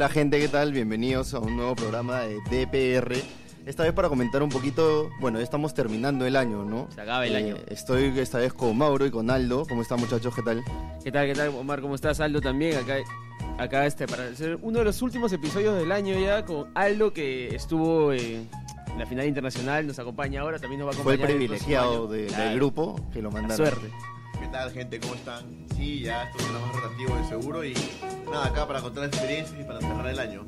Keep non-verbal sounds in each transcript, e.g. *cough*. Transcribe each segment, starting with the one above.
Hola gente, ¿qué tal? Bienvenidos a un nuevo programa de DPR. Esta vez para comentar un poquito, bueno, ya estamos terminando el año, ¿no? Se acaba el Eh, año. Estoy esta vez con Mauro y con Aldo. ¿Cómo están muchachos? ¿Qué tal? ¿Qué tal, qué tal, Omar? ¿Cómo estás, Aldo? También acá, acá este, para hacer uno de los últimos episodios del año ya con Aldo que estuvo en la final internacional, nos acompaña ahora, también nos va a Fue el acompañar. privilegiado año. de- Claro, del grupo que lo La mandaron. suerte. ¿Qué tal, gente? ¿Cómo están? Sí, ya esto será más rotativo de seguro y nada, acá para contar experiencias y para cerrar el año.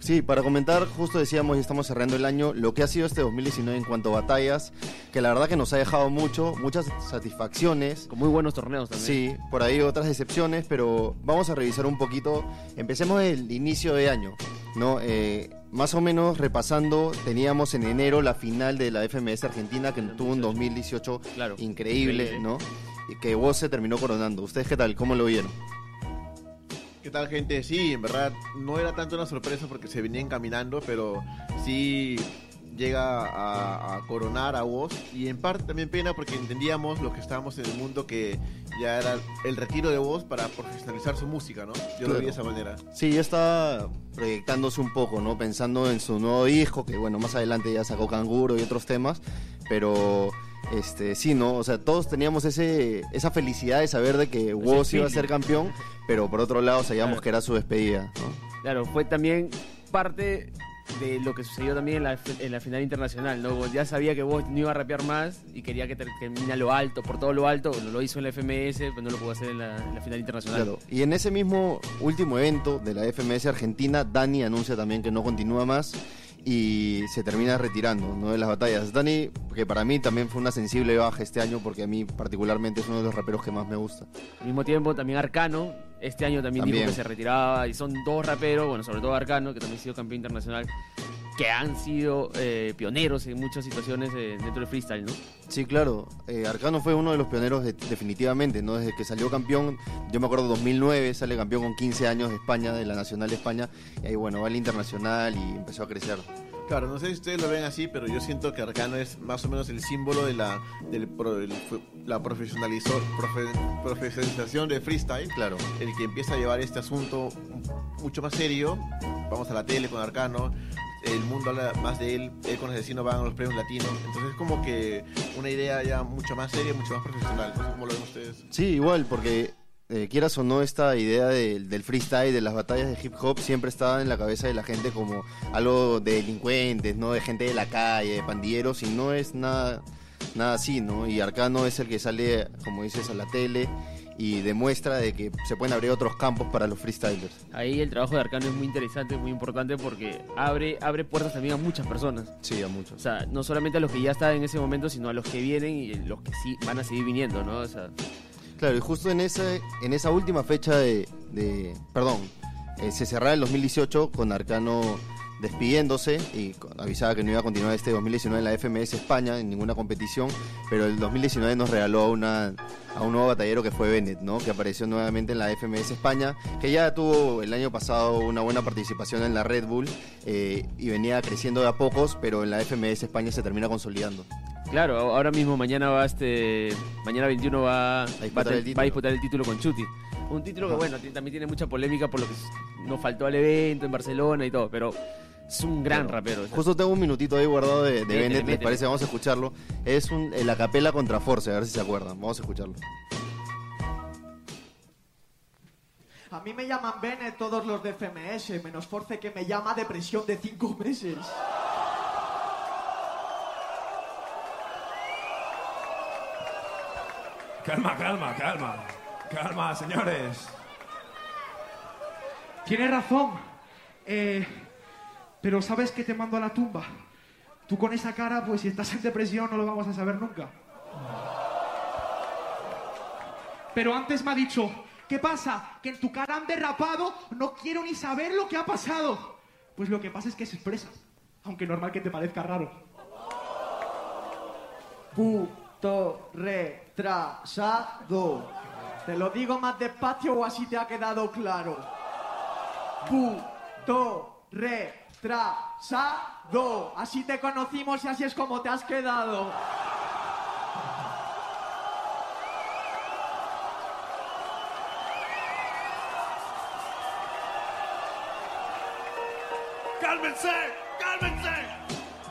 Sí, para comentar, justo decíamos, y estamos cerrando el año, lo que ha sido este 2019 en cuanto a batallas, que la verdad que nos ha dejado mucho, muchas satisfacciones. Con muy buenos torneos también. Sí, por ahí otras decepciones, pero vamos a revisar un poquito. Empecemos el inicio de año, ¿no? Eh, más o menos repasando, teníamos en enero la final de la FMS Argentina, que tuvo un 2018 Claro. increíble, Increíble. ¿no? Que vos se terminó coronando. ¿Ustedes qué tal? ¿Cómo lo vieron? ¿Qué tal, gente? Sí, en verdad no era tanto una sorpresa porque se venía encaminando, pero sí llega a, a coronar a vos y en parte también pena porque entendíamos lo que estábamos en el mundo que ya era el retiro de vos para profesionalizar su música, ¿no? Yo lo Claro. vi de esa manera. Sí, ya está proyectándose un poco, ¿no? Pensando en su nuevo disco, que bueno, más adelante ya sacó Canguro y otros temas, pero este sí, ¿no? O sea, todos teníamos ese esa felicidad de saber de que Woz iba a ser campeón, pero por otro lado sabíamos Claro. que era su despedida, ¿no? Claro, fue también parte de lo que sucedió también en la, en la final internacional, ¿no? Ya sabía que vos no iba a rapear más y quería que ter- termine a lo alto, por todo lo alto, bueno, lo hizo en la FMS, pero no lo pudo hacer en la, en la final internacional. Claro. Y en ese mismo último evento de la FMS Argentina, Dani anuncia también que no continúa más y se termina retirando ¿no? de las batallas. Dani, que para mí también fue una sensible baja este año, porque a mí particularmente es uno de los raperos que más me gusta. Al mismo tiempo, también Arcano, este año también, También. dijo que se retiraba, y son dos raperos, bueno, sobre todo Arcano, que también ha sido campeón internacional, que han sido eh, pioneros en muchas situaciones eh, dentro del freestyle, ¿no? Sí, claro. Eh, Arcano fue uno de los pioneros de- definitivamente, ¿no? Desde que salió campeón, yo me acuerdo 2009, sale campeón con 15 años de España, de la Nacional de España, y ahí bueno, va al internacional y empezó a crecer. Claro, no sé si ustedes lo ven así, pero yo siento que Arcano es más o menos el símbolo de la, del pro- del- la profesionalizó- profe- profesionalización de freestyle. Claro. el que empieza a llevar este asunto mucho más serio. Vamos a la tele con Arcano, el mundo habla más de él, él con Asesino van a los premios latinos. Entonces es como que una idea ya mucho más seria, mucho más profesional. No sé cómo lo ven ustedes. Sí, igual, porque eh, quieras o no, esta idea del- freestyle, de las batallas de hip hop, siempre estaba en la cabeza de la gente como algo de delincuentes, ¿no? De gente de la calle, de pandilleros, y no es nada, nada así, ¿no? Y Arcano es el que sale, como dices, a la tele y demuestra de que se pueden abrir otros campos para los freestylers. Ahí el trabajo de Arcano es muy interesante, muy importante, porque abre, abre puertas también a muchas personas. Sí, a O muchos. sea, no solamente a los que ya están en ese momento, sino a los que vienen y los que sí van a seguir viniendo, ¿no? O sea, Claro, y justo en esa, en esa última fecha de, de- perdón, eh, se cerraba el 2018 con Arcano despidiéndose y avisaba que no iba a continuar este 2019 en la FMS España en ninguna competición, pero el 2019 nos regaló a, a un nuevo batallero que fue Bennett, ¿no? que apareció nuevamente en la FMS España, que ya tuvo el año pasado una buena participación en la Red Bull eh, y venía creciendo de a pocos, pero en la FMS España se termina consolidando. Claro, ahora mismo mañana va este. Mañana 21 va, disputar a, el título. va a disputar el título con Chuti. Un título que, bueno, también tiene mucha polémica por lo que nos faltó al evento en Barcelona y todo, pero es un gran Claro. rapero. o sea, Justo tengo un minutito ahí guardado de, de Métele, Bennett, ¿les métele. parece? Vamos a escucharlo. Es un, el acapela contra Force, a ver si se acuerdan. Vamos a escucharlo. A mí me llaman Bennett todos los de FMS, menos Force que me llama depresión de cinco meses. Calma, calma, calma. Calma, señores. Tienes razón. Eh, pero sabes que te mando a la tumba. Tú con esa cara, pues si estás en depresión no lo vamos a saber nunca. Pero antes me ha dicho, ¿qué pasa? Que en tu cara han derrapado, no quiero ni saber lo que ha pasado. Pues lo que pasa es que se expresa. Aunque normal que te parezca raro. Puto retrasado. Te lo digo más despacio o así te ha quedado claro. Puto retrasado. Así te conocimos y así es como te has quedado. ¡Cálmense! ¡Cálmense!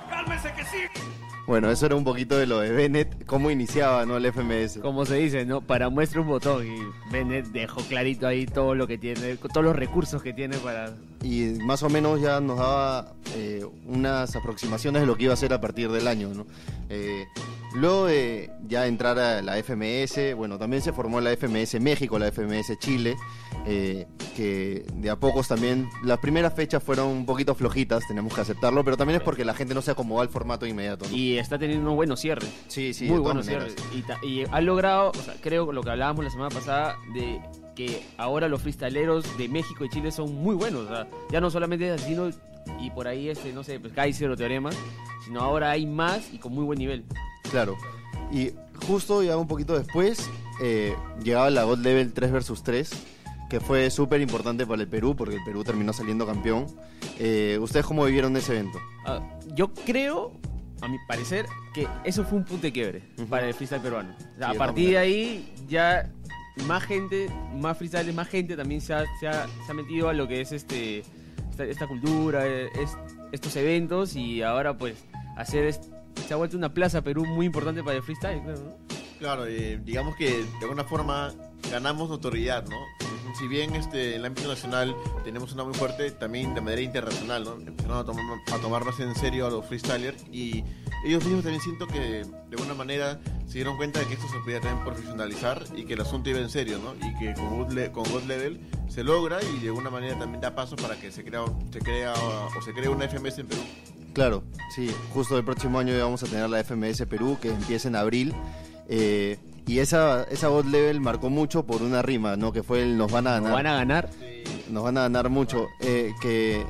¡Cálmense que sí! Bueno, eso era un poquito de lo de Bennett, cómo iniciaba ¿no? el FMS. Como se dice, ¿no? Para muestra un botón y Bennett dejó clarito ahí todo lo que tiene, todos los recursos que tiene para... Y más o menos ya nos daba eh, unas aproximaciones de lo que iba a ser a partir del año. ¿no? Eh, luego de ya entrar a la FMS, bueno, también se formó la FMS México, la FMS Chile, eh, que de a pocos también, las primeras fechas fueron un poquito flojitas, tenemos que aceptarlo, pero también es porque la gente no se acomodó al formato inmediato. ¿no? Y está teniendo unos buenos cierres. sí, sí, muy maneras. cierres. Y, y ha logrado, o sea, creo lo que hablábamos la semana pasada, de que ahora los freestyleros de México y Chile son muy buenos. o sea, ya no solamente es Asesino y por ahí, este, no sé, pues Kaiser o Teorema, sino ahora hay más y con muy buen nivel. Claro. Y justo ya un poquito después eh, llegaba la God Level 3 vs 3, que fue súper importante para el Perú, porque el Perú terminó saliendo campeón. Eh, ¿Ustedes cómo vivieron ese evento? Ah, yo creo, a mi parecer, que eso fue un punto de quiebre Ujú. para el freestyle peruano. O sea, Sí, a partir de ahí ya más gente, más freestyle, más gente también se ha, se ha- se ha metido a lo que es este esta, esta cultura, eh, es- estos eventos y ahora pues hacer es- se ha vuelto una plaza Perú muy importante para el freestyle, creo, ¿no? Claro, eh, digamos que de alguna forma ganamos notoriedad, ¿no? Si bien este, en el ámbito nacional tenemos una muy fuerte, también de manera internacional, ¿no? Empezaron a, tomar, a tomar más en serio a los freestylers y ellos mismos también siento que de alguna manera se dieron cuenta de que esto se podía también profesionalizar y que el asunto iba en serio, ¿no? Y que con God, Le- con God Level se logra y de alguna manera también da paso para que se crea, se crea o se cree una FMS en Perú. Claro, sí, justo el próximo año vamos a tener la FMS Perú, que empieza en abril. eh, y esa, esa God Level marcó mucho por una rima, ¿no? Que fue el nos van a ganar. Nos van a ganar. Nos van a ganar mucho. eh, que,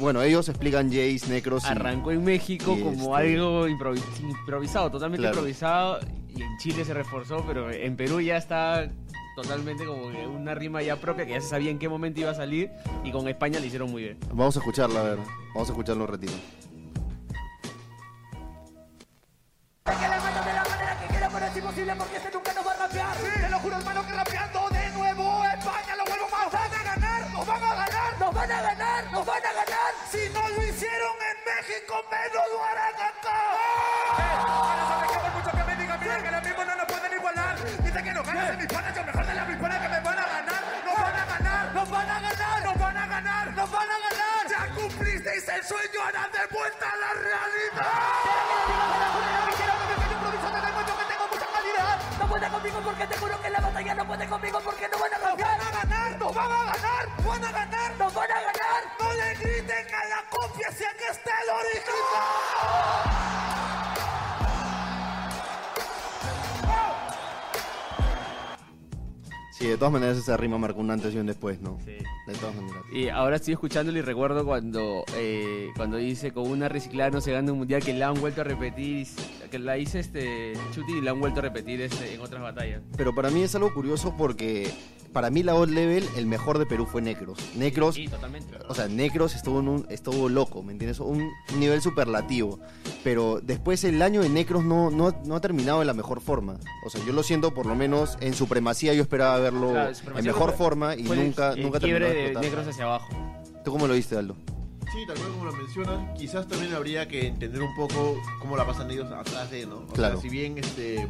bueno, ellos explican Jace, Necros. Arrancó en México como este- algo improvi- improvisado, totalmente Claro. improvisado. Y en Chile se reforzó, pero en Perú ya está totalmente como una rima ya propia que ya se sabía en qué momento iba a salir. Y con España le hicieron muy bien. Vamos a escucharla, a ver. Vamos a escucharlo un ratito. Imposible porque este nunca nos va a rapear. Te lo juro, hermano, que rapeando de nuevo España lo vuelvo más. Nos van a ganar, nos van a ganar, nos van a ganar, nos van a ganar. Si no lo hicieron en México, menos lo harán acá. Ahora que por mucho que me digan, mira que ahora mismo no nos pueden igualar. Dice que nos ganan en mis panas, yo mejor de las mis panas que me van a ganar. Nos van a ganar, nos van a ganar, nos van a ganar, nos van a ganar. Ya cumplisteis el sueño, ahora de vuelta a la realidad. Porque te juro que la batalla no puede conmigo porque no van a ganar. Van a ganar, nos van a ganar, van a ganar, Sí, de todas maneras esa rima marcó un antes y un después, ¿no? Sí. De todas maneras. Y ahora estoy escuchándolo y recuerdo cuando eh, cuando dice con una reciclada no se gana un mundial que la han vuelto a repetir, que la hice este Chuti y la han vuelto a repetir este, en otras batallas. Pero para mí es algo curioso porque para mí la God Level, el mejor de Perú fue Necros. Necros, Sí, totalmente. o sea, Necros estuvo, en un, estuvo loco, ¿me entiendes? Un nivel superlativo. Pero después el año de Necros no, no, no ha terminado de la mejor forma. O sea, yo lo siento, por lo menos en supremacía yo esperaba verlo Claro, en mejor fue- forma y el- nunca, el nunca quiebre terminó de de negros hacia abajo. ¿Tú cómo lo viste, Aldo? Sí, tal cual como lo mencionas, quizás también habría que entender un poco cómo la pasan ellos atrás de, ¿no? O Claro. sea, si bien este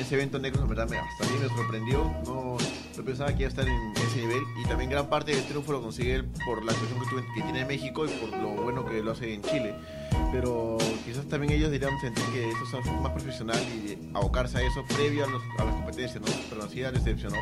ese evento negro, en verdad, me, hasta a mí me sorprendió, no, no pensaba que iba a estar en ese nivel y también gran parte del triunfo lo consigue él por la actuación que, tuve- que tiene en México y por lo bueno que lo hace en Chile. Pero quizás también ellos deberían sentir que esto es más profesional y abocarse a eso previo a, las competencias, ¿no? Pero así decepcionó.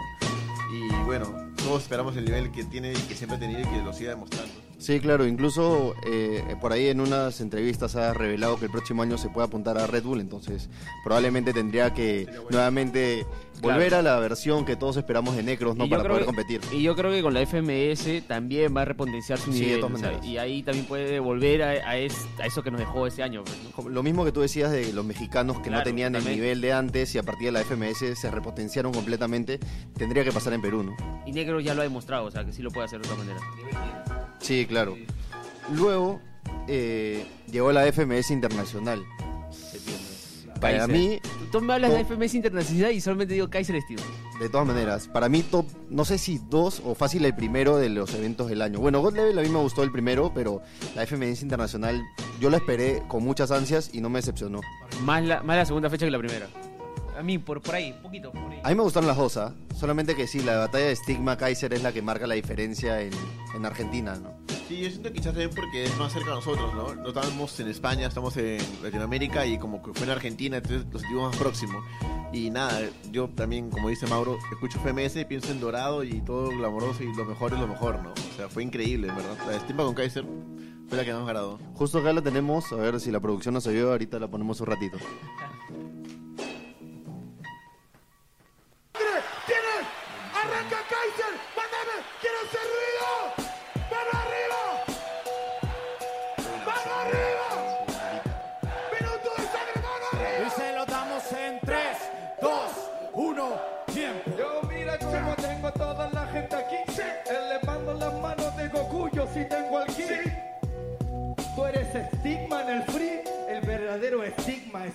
Y bueno, todos esperamos el nivel que tiene y que siempre ha tenido y que lo siga demostrando. Sí, claro, incluso eh, por ahí en unas entrevistas ha revelado que el próximo año se puede apuntar a Red Bull, entonces probablemente tendría que nuevamente volver a la versión que todos esperamos de Necros, ¿no? Para poder que- competir. Y yo creo que con la FMS también va a repotenciar su Sí, de nivel. todas o sea, maneras. y ahí también puede volver a, a es- a eso que nos dejó ese año. pues, Lo mismo que tú decías de los mexicanos que no tenían el nivel de antes y a partir de la FMS se repotenciaron completamente, tendría que pasar en Perú, ¿no? Y Negro ya lo ha demostrado, o sea que sí lo puede hacer de otra manera. Sí, claro. Luego eh, llegó la FMS Internacional. Para Kaiser. mí, Tú me hablas de top- FMS Internacional y solamente digo Kaiser Steel. de todas maneras, para mí top, no sé si dos o fácil el primero de los eventos del año. Bueno, God Level a mí me gustó el primero, pero la FMS Internacional yo la esperé con muchas ansias y no me decepcionó. Más la, más la segunda fecha que la primera. A mí, por, por ahí, poquito. Por ahí. A mí me gustaron las dos, ¿ah? solamente que sí, la batalla de Stigma Kaiser es la que marca la diferencia en, en Argentina, ¿no? Sí, yo siento que quizás también porque es más cerca de nosotros, ¿no? No estamos en España, estamos en Latinoamérica y como que fue en Argentina, entonces lo sentimos más próximo. Y nada, yo también, como dice Mauro, escucho FMS, pienso en Dorado y todo glamoroso y lo mejor es lo mejor, ¿no? O sea, fue increíble, ¿verdad? La de Stimpa con Kaiser fue la que más me agradó. Justo acá la tenemos, a ver si la producción nos ayuda, ahorita la ponemos un ratito. *laughs*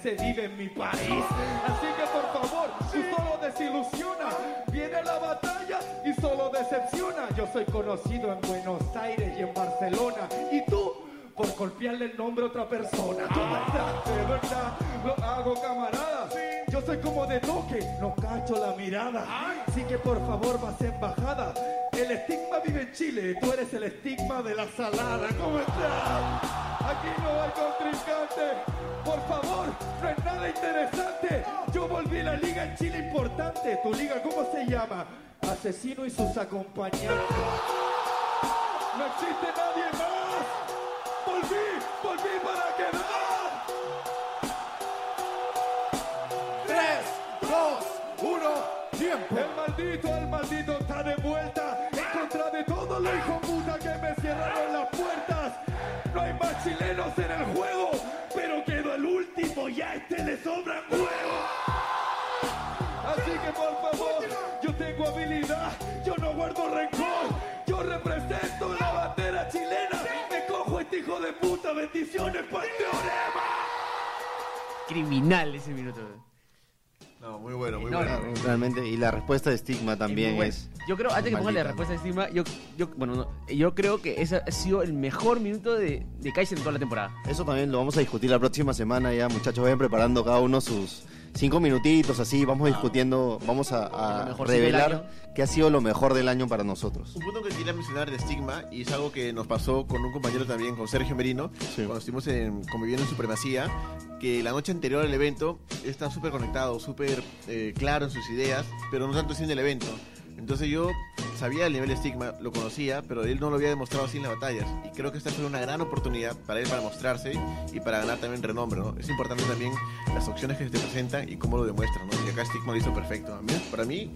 ese vive en mi país. Así que por favor, tú solo desilusiona. Viene la batalla y solo decepciona. Yo soy conocido en Buenos Aires y en Barcelona. Y tú, por golpearle el nombre a otra persona. Tú *laughs* de verdad, lo hago camarada. Yo soy como de toque, no cacho la mirada. Así que por favor, vas embajada. El estigma vive en Chile, tú eres el estigma de la salada. ¿Cómo estás? Aquí no hay contrincante. Por favor, no es nada interesante. Yo volví a la liga en Chile importante. ¿Tu liga cómo se llama? Asesino y sus acompañantes. No existe nadie El maldito, el maldito está de vuelta en contra de todos los hijos puta que me cierraron las puertas. No hay más chilenos en el juego, pero quedó el último y a este le sobran huevos. Así que por favor, yo tengo habilidad, yo no guardo rencor, yo represento la bandera chilena. Me cojo este hijo de puta, bendiciones para el teorema. Criminal ese minuto. No, muy bueno, muy No, bueno. no, Realmente, y la respuesta de Stigma también bueno. es... Yo creo, antes que ponga la respuesta encima, yo, yo, bueno, no, yo creo que ese ha sido el mejor minuto de, de Kaiser en toda la temporada. Eso también lo vamos a discutir la próxima semana ya, muchachos, vayan preparando cada uno sus cinco minutitos así, vamos discutiendo, vamos a, revelar qué ha sido lo mejor del año para nosotros. Un punto que quería mencionar de Stigma, y es algo que nos pasó con un compañero también, con Sergio Merino, Sí. cuando estuvimos en, conviviendo en Supremacía, que la noche anterior al evento está súper conectado, súper eh, claro en sus ideas, pero no tanto así en el evento. Entonces yo sabía el nivel de Stigma, lo conocía, pero él no lo había demostrado así en las batallas. Y creo que esta fue una gran oportunidad para él para mostrarse y para ganar también renombre, ¿no? Es importante también las opciones que se te presentan y cómo lo demuestran, ¿no? Y acá Stigma lo hizo perfecto. Mí- para mí,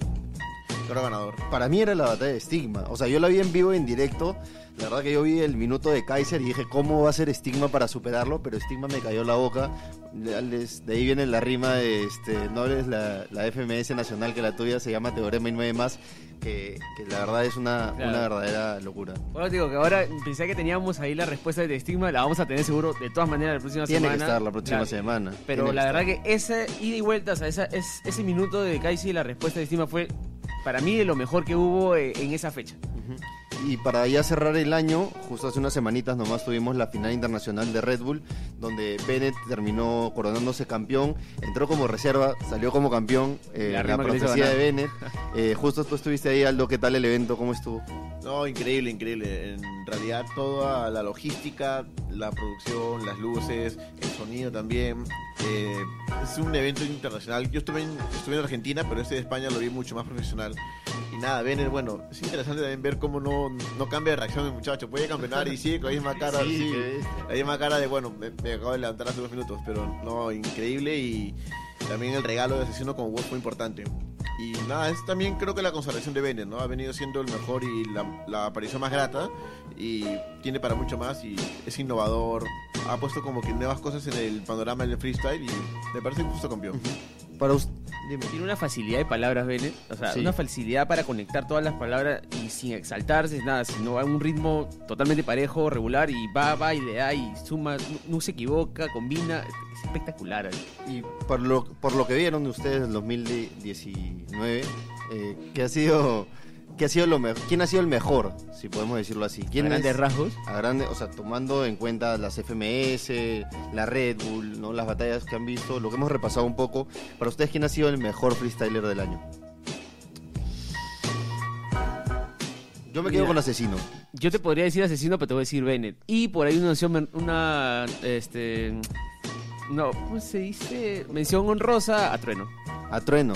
Para mí era la batalla de Stigma, o sea, yo la vi en vivo en directo, la verdad que yo vi el minuto de Kaiser y dije, ¿cómo va a ser Stigma para superarlo? Pero Stigma me cayó la boca, de ahí viene la rima de, este, no eres la, la FMS nacional que la tuya se llama Teorema y nueve más, que, que la verdad es una, Claro. una verdadera locura. Bueno, digo que ahora pensé que teníamos ahí la respuesta de estigma, la vamos a tener seguro de todas maneras la próxima Tiene semana. que estar la próxima Claro. semana. Pero tiene la que verdad que esa ida y vuelta, o sea, esa, es, ese minuto de Kaisi la respuesta de estima fue para mí de lo mejor que hubo eh, en esa fecha. Y para ya cerrar el año, justo hace unas semanitas nomás tuvimos la final internacional de Red Bull, donde Bennett terminó coronándose campeón, entró como reserva, salió como campeón, eh, La la, profecía de. Bennett. *laughs* Eh, justo tú estuviste ahí, Aldo, ¿qué tal el evento? ¿Cómo estuvo? No, increíble, increíble. En realidad toda la logística, la producción, las luces, el sonido también. eh, es un evento internacional. Yo estuve en, estuve en Argentina, pero este de España lo vi mucho más profesional. Y nada, ven, bueno, es interesante también ver cómo no, no cambia de reacción el muchacho. Puede campeonar y sigue con la misma cara, Sí, sí, que es- la misma cara de, bueno, me, me acabo de levantar hace dos minutos, pero no, increíble y también el regalo de asesino con Wolf fue importante. Y nada, es también creo que la consagración de Bennett, ¿no? Ha venido siendo el mejor y la, la aparición más grata y tiene para mucho más y es innovador. Ha puesto como que nuevas cosas en el panorama del freestyle y me parece justo campeón. Para us- Dime. Tiene una facilidad de palabras, Bennett. O sea, Sí. una facilidad para conectar todas las palabras y sin exaltarse, nada, sino a un ritmo totalmente parejo, regular y va, va y le da y suma, no, no se equivoca, combina. Es espectacular. Y por lo, por lo que vieron de ustedes en 2019, eh, ¿qué ha sido, qué ha sido lo mejor? ¿Quién ha sido el mejor, si podemos decirlo así? ¿Quién A grandes es- rasgos. A grande, o sea, tomando en cuenta las FMS, la Red Bull, ¿no? las batallas que han visto, lo que hemos repasado un poco. Para ustedes, ¿quién ha sido el mejor freestyler del año? Yo me quedo Mira. con Asesino. Yo te podría decir asesino, pero te voy a decir Bennett. Y por ahí una mención, una, este, no, ¿cómo se dice? Mención honrosa a Trueno. A Trueno.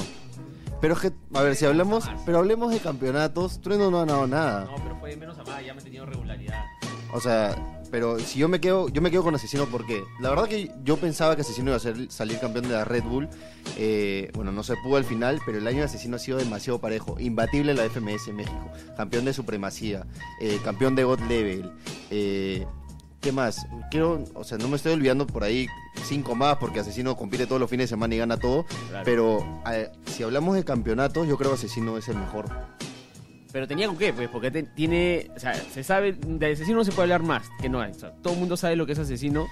Pero es que, a ver, si hablamos, pero hablemos de campeonatos, Trueno no ha ganado nada. No, pero fue menos amada, ya me ha tenido regularidad. O sea, pero si yo me quedo, yo me quedo con Asesino porque la verdad que yo pensaba que Asesino iba a ser, salir campeón de la Red Bull. Eh, bueno, no se pudo al final, pero el año de Asesino ha sido demasiado parejo. Imbatible en la FMS en México. Campeón de supremacía. eh, campeón de God Level. eh, ¿Qué más? Quiero, o sea, no me estoy olvidando por ahí cinco más porque Asesino compite todos los fines de semana y gana todo. Claro. Pero eh, si hablamos de campeonatos, yo creo que Asesino es el mejor. Pero tenía con qué, pues, porque te- tiene, o sea, se sabe, de asesino no se puede hablar más, que no hay. O sea, todo el mundo sabe lo que es asesino.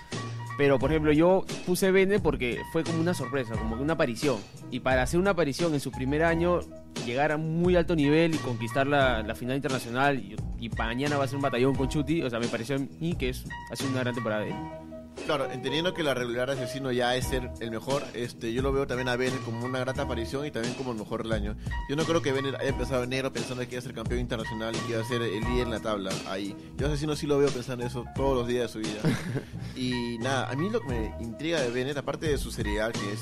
Pero, por ejemplo, yo puse Bene porque fue como una sorpresa, como una aparición. Y para hacer una aparición en su primer año, llegar a muy alto nivel y conquistar la, la final internacional, y, y mañana va a ser un batallón con Chuti, o sea, me pareció a mí que es, ha sido una gran temporada de él. Claro, entendiendo que la regular asesino ya es ser el mejor, este, yo lo veo también a Bennett como una grata aparición y también como el mejor del año. Yo no creo que Bennett haya empezado enero pensando que iba a ser campeón internacional y que iba a ser el líder en la tabla ahí. Yo asesino sí lo veo pensando eso todos los días de su vida. *laughs* y nada, a mí lo que me intriga de Bennett, aparte de su seriedad que es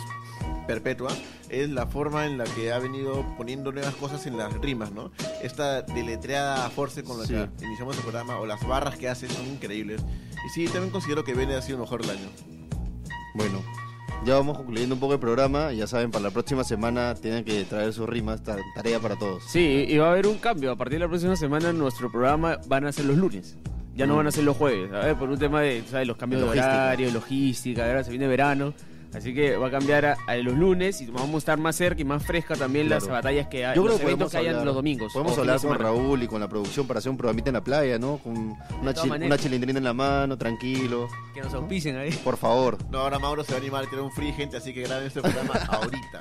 perpetua, es la forma en la que ha venido poniendo nuevas cosas en las rimas, ¿no? Esta deletreada force con la Sí. que iniciamos el programa o las barras que hace son increíbles. Y sí, también considero que Bennett ha sido el mejor del año. Bueno, ya vamos concluyendo un poco el programa. Ya saben, para la próxima semana tienen que traer sus rimas. ta- Tarea para todos. Sí, y va a haber un cambio. A partir de la próxima semana, nuestro programa van a ser los lunes. Ya no Mm. van a ser los jueves, ¿sabes? Por un tema de, ¿sabes? Los cambios de, Logística. horario, logística, ahora se viene verano. Así que va a cambiar a, a los lunes y vamos a estar más cerca y más fresca también las batallas que hay, Yo creo los que eventos podemos que hayan los domingos. Podemos hablar con. Raúl y con la producción para hacer un programita en la playa, ¿no? Con una, todas chi- maneras. una chilindrina en la mano, tranquilo. Que nos auspicien ahí. Por favor. No, ahora Mauro se va a animar a tirar un free, gente, así que graben este programa *laughs* ahorita.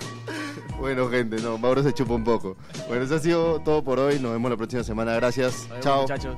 Bueno, gente, no, Mauro se chupa un poco. Bueno, eso ha sido todo por hoy. Nos vemos la próxima semana. Gracias. Chao. muchachos.